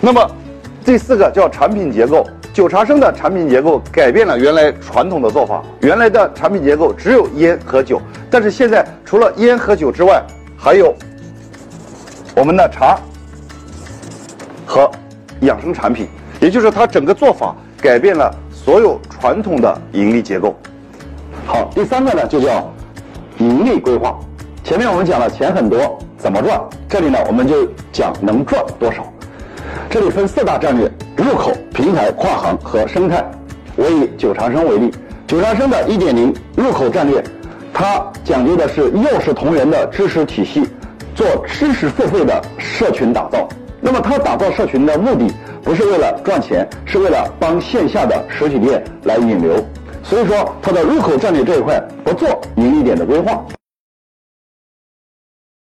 那么第四个叫产品结构，九茶生的产品结构改变了原来传统的做法。原来的产品结构只有烟和酒，但是现在除了烟和酒之外，还有我们的茶和养生产品，也就是它整个做法改变了所有传统的盈利结构。好，第三个呢就叫盈利规划。前面我们讲了钱很多怎么赚，这里呢我们就讲能赚多少。这里分四大战略：入口、平台、跨行和生态。我以九长生为例，九长生的一点零入口战略，它讲究的是幼师同源的知识体系，做知识付费的社群打造。那么它打造社群的目的不是为了赚钱，是为了帮线下的实体店来引流。所以说，它的入口战略这一块不做盈利点的规划。